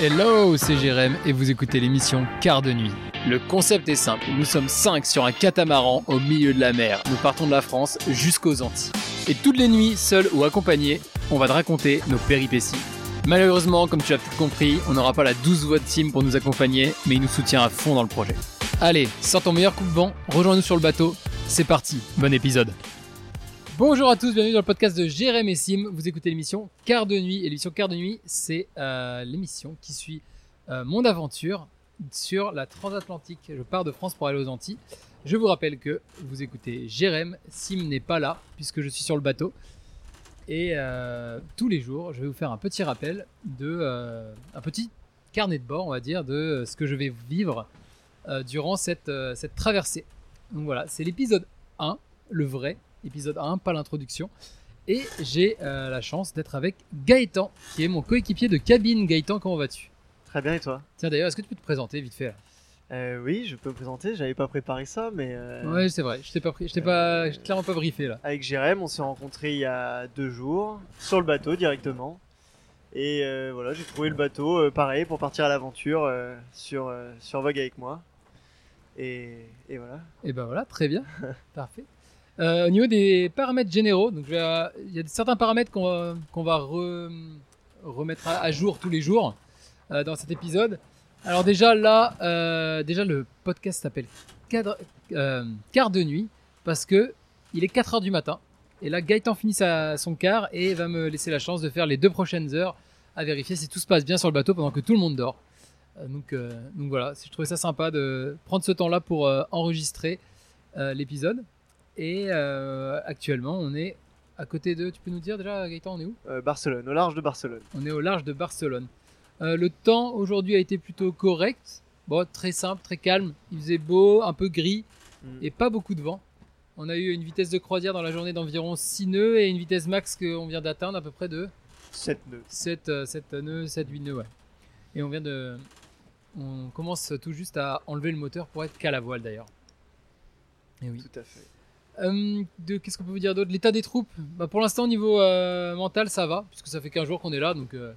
Hello, c'est Jérém et vous écoutez l'émission Quart de nuit. Le concept est simple, nous sommes 5 sur un catamaran au milieu de la mer. Nous partons de la France jusqu'aux Antilles. Et toutes les nuits, seuls ou accompagnés, on va te raconter nos péripéties. Malheureusement, comme tu as peut-être compris, on n'aura pas la 12 voix de team pour nous accompagner, mais il nous soutient à fond dans le projet. Allez, sors ton meilleur coup de vent, rejoins-nous sur le bateau, c'est parti, bon épisode. Bonjour à tous, bienvenue dans le podcast de Jérém et Sim. Vous écoutez l'émission Quart de nuit. Et l'émission Quart de nuit, c'est euh, l'émission qui suit euh, mon aventure sur la transatlantique. Je pars de France pour aller aux Antilles. Je vous rappelle que vous écoutez Jérém. Sim n'est pas là puisque je suis sur le bateau. Et euh, tous les jours, je vais vous faire un petit rappel de un petit carnet de bord, on va dire, de ce que je vais vivre durant cette, cette traversée. Donc voilà, c'est l'épisode 1, le vrai épisode 1, pas l'introduction. Et j'ai euh, la chance d'être avec Gaëtan, qui est mon coéquipier de cabine. Gaëtan, comment vas-tu? Très bien et toi? Tiens d'ailleurs, est-ce que tu peux te présenter vite fait là? Euh, Oui, je peux me présenter, j'avais pas préparé ça, mais euh, Ouais, c'est vrai, je t'ai pas je t'ai pas, je t'ai clairement pas briefé là. avec Jérém, on s'est rencontrés il y a deux jours, sur le bateau directement. Et euh, voilà, j'ai trouvé le bateau euh, pareil pour partir à l'aventure euh, sur, sur Vogue avec moi. Et, et voilà. Et ben voilà, très bien, parfait. Euh, au niveau des paramètres généraux, donc euh, il y a certains paramètres qu'on va, remettre à, jour tous les jours euh, dans cet épisode. Alors déjà là, déjà le podcast s'appelle Quart de nuit parce que il est 4 heures du matin et là Gaëtan finit son quart et va me laisser la chance de faire les deux prochaines heures à vérifier si tout se passe bien sur le bateau pendant que tout le monde dort. Donc, voilà, je trouvais ça sympa de prendre ce temps-là pour enregistrer l'épisode. Et euh, actuellement, on est à côté de. Tu peux nous dire déjà, Gaëtan, on est où? Euh, Barcelone, au large de Barcelone. On est au large de Barcelone. Euh, le temps aujourd'hui a été plutôt correct. Bon, très simple, très calme. Il faisait beau, un peu gris Mm. et pas beaucoup de vent. On a eu une vitesse de croisière dans la journée d'environ 6 nœuds et une vitesse max qu'on vient d'atteindre à peu près de 7 nœuds. 7, euh, 7 nœuds, 7, 8 nœuds, ouais. Et on vient de. On commence tout juste à enlever le moteur pour être qu'à la voile d'ailleurs. Et oui. Tout à fait. Euh, de, Qu'est-ce qu'on peut vous dire d'autre? L'état des troupes bah, Pour l'instant, au niveau euh, mental, ça va, puisque ça fait 15 jours qu'on est là, donc euh,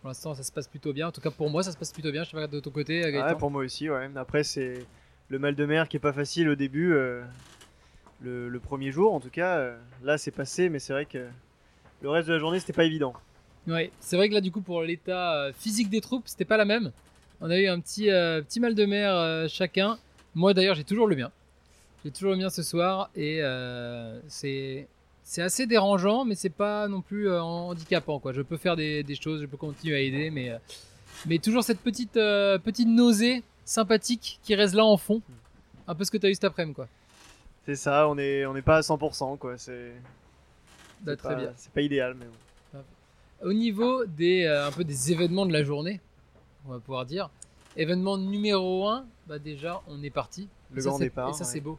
pour l'instant, ça se passe plutôt bien. En tout cas, pour moi, ça se passe plutôt bien. Je sais pas de ton côté, Ah ouais, pour moi aussi, ouais. Après, c'est le mal de mer qui est pas facile au début. euh, le, le premier jour, en tout cas. là, c'est passé, mais c'est vrai que le reste de la journée, c'était pas évident. Ouais, c'est vrai que là, du coup, pour l'état physique des troupes, c'était pas la même. On a eu un petit, petit mal de mer chacun. Moi, d'ailleurs, j'ai toujours le mien. J'ai toujours le mien ce soir et euh, c'est c'est assez dérangeant, mais c'est pas non plus euh, handicapant. Quoi. Je peux faire des, des choses, je peux continuer à aider, mais, euh, mais toujours cette petite, euh, petite nausée sympathique qui reste là en fond. Un peu ce que tu as eu cet après-midi. Quoi. C'est ça, on est, on n'est pas à 100%, quoi. C'est Bah, très pas- bien. C'est pas idéal, mais bon. Au niveau des, un peu des événements de la journée, on va pouvoir dire. Événement numéro 1, bah déjà on est parti. Le ça, grand départ, Et ça ouais. c'est beau.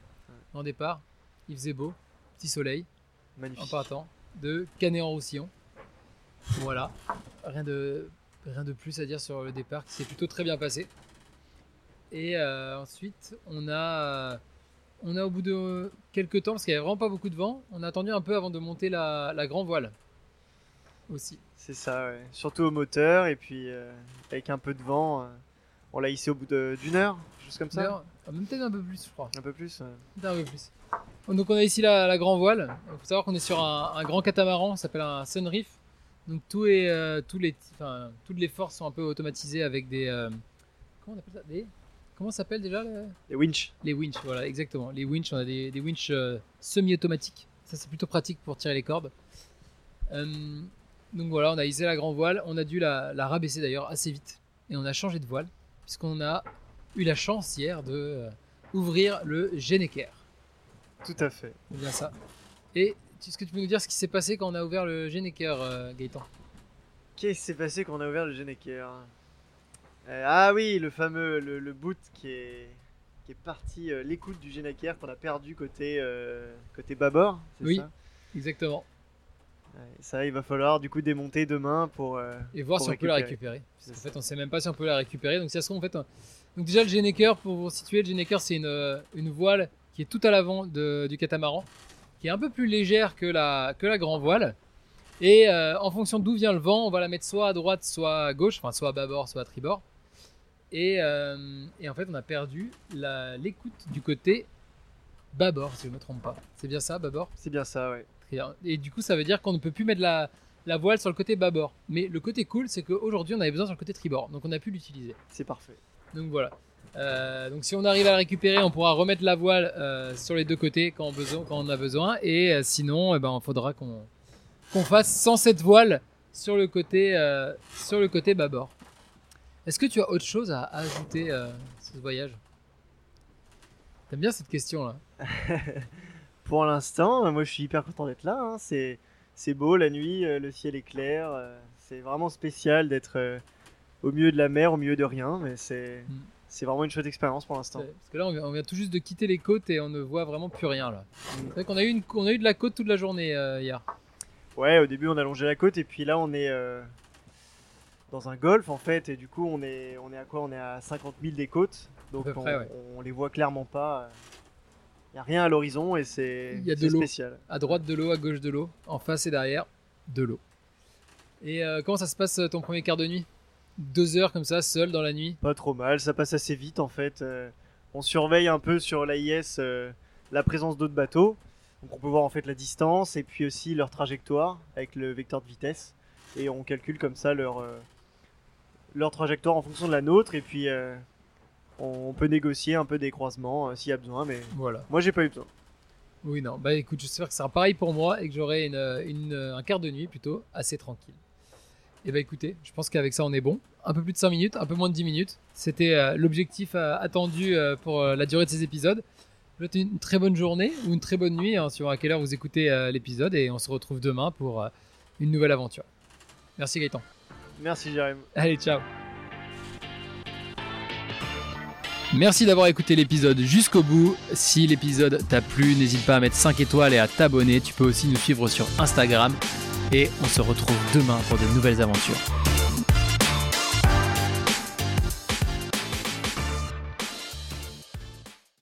Grand départ, il faisait beau, petit soleil en Magnifique. partant de Canet-en-Roussillon. Voilà, rien de, rien de plus à dire sur le départ qui s'est plutôt très bien passé. Et euh, ensuite on a, on a au bout de quelques temps, parce qu'il n'y avait vraiment pas beaucoup de vent, on a attendu un peu avant de monter la, la grand voile aussi. C'est ça, ouais. Surtout au moteur, et puis euh, avec un peu de vent, euh, on l'a hissé au bout d'une heure, juste comme ça. D'ailleurs, ah, même peut-être un peu plus, je crois. Un peu plus. ouais. Un peu plus. Donc on a ici la, la grand voile. Il faut savoir qu'on est sur un, un grand catamaran, ça s'appelle un Sunreef. Donc tout est, euh, tous les, enfin, toutes les forces sont un peu automatisées avec des, euh, comment on appelle ça, des, comment s'appelle déjà les, Les winch. les winches Voilà, exactement. Les winches, on a des, des winches euh, semi-automatiques. Ça c'est plutôt pratique pour tirer les cordes. Donc voilà, on a hissé la grand voile. On a dû la, la rabaisser d'ailleurs assez vite et on a changé de voile puisqu'on a eu la chance hier de euh, ouvrir le Geneker. Tout à fait. C'est bien ça. Et est-ce que tu peux nous dire ce qui s'est passé quand on a ouvert le Geneker, euh, Gaëtan? Qu'est-ce qui s'est passé quand on a ouvert le Geneker? Euh, Ah oui, le fameux, le, le boot qui est, qui est parti, euh, l'écoute du Geneker qu'on a perdu côté, côté bâbord. c'est Oui. ça? Exactement. Ça, il va falloir du coup démonter demain pour. euh, Et voir Pour si on peut la récupérer. Parce qu'en fait, on sait même pas si on peut la récupérer. Donc, ça se en fait, on- donc déjà le Geneker, pour vous situer, le Geneker, c'est une, euh, une voile qui est tout à l'avant du catamaran, qui est un peu plus légère que la, que la grand voile. Et euh, en fonction d'où vient le vent, on va la mettre soit à droite, soit à gauche, enfin soit à bâbord, soit à tribord. Et, euh, et en fait, on a perdu l'écoute du côté bâbord, si je ne me trompe pas. C'est bien ça, bâbord? C'est bien ça, ouais. Et du coup, ça veut dire qu'on ne peut plus mettre la, la voile sur le côté bâbord. Mais le côté cool, c'est qu'aujourd'hui, on avait besoin sur le côté tribord. Donc on a pu l'utiliser. C'est parfait. Donc voilà. Euh, donc si on arrive à la récupérer, on pourra remettre la voile euh, sur les deux côtés quand on, besoin, quand on a besoin. Et euh, sinon, eh ben, il faudra qu'on fasse sans cette voile sur le côté, sur le côté bâbord. Est-ce que tu as autre chose à ajouter euh, sur ce voyage? T'aimes bien cette question là Pour l'instant, euh, moi je suis hyper content d'être là. hein. C'est, c'est beau la nuit, euh, le ciel est clair. euh, c'est vraiment spécial d'être au milieu de la mer, au milieu de rien. Mais c'est, Mm. c'est vraiment une chouette expérience pour l'instant. Parce que là, on vient, on vient tout juste de quitter les côtes et on ne voit vraiment plus rien là. Mm. C'est vrai qu'on a eu, une, on a eu de la côte toute la journée euh, hier. Ouais, au début on a longé la côte et puis là on est euh, dans un golfe en fait. Et du coup on est, on est à quoi? On est à 50 000 des côtes. Donc on, près, ouais. on les voit clairement pas. Il n'y a rien à l'horizon et c'est, spécial. À droite de l'eau, à gauche de l'eau, en face et derrière de l'eau. Et euh, comment ça se passe euh, ton premier quart de nuit? Deux heures comme ça, seul dans la nuit? Pas trop mal, ça passe assez vite en fait. Euh, on surveille un peu sur l'AIS euh, la présence d'autres bateaux. Donc on peut voir en fait la distance et puis aussi leur trajectoire avec le vecteur de vitesse. Et on calcule comme ça leur, leur trajectoire en fonction de la nôtre. Et puis on peut négocier un peu des croisements euh, s'il y a besoin. Mais Voilà. moi j'ai pas eu besoin. Oui, non. Bah écoute, j'espère que ça sera pareil pour moi et que j'aurai une, une- un quart de nuit plutôt assez tranquille. Et bah écoutez, je pense qu'avec ça on est bon. Un peu plus de 5 minutes, un peu moins de 10 minutes. C'était euh, l'objectif euh, attendu euh, pour la durée de ces épisodes. Je vous souhaite une très bonne journée ou une très bonne nuit, hein, suivant à quelle heure vous écoutez l'épisode. Et on se retrouve demain pour une nouvelle aventure. Merci Gaëtan. Merci Jérémy. Allez, ciao. Merci d'avoir écouté l'épisode jusqu'au bout. Si l'épisode t'a plu, n'hésite pas à mettre 5 étoiles et à t'abonner. Tu peux aussi nous suivre sur Instagram. Et on se retrouve demain pour de nouvelles aventures.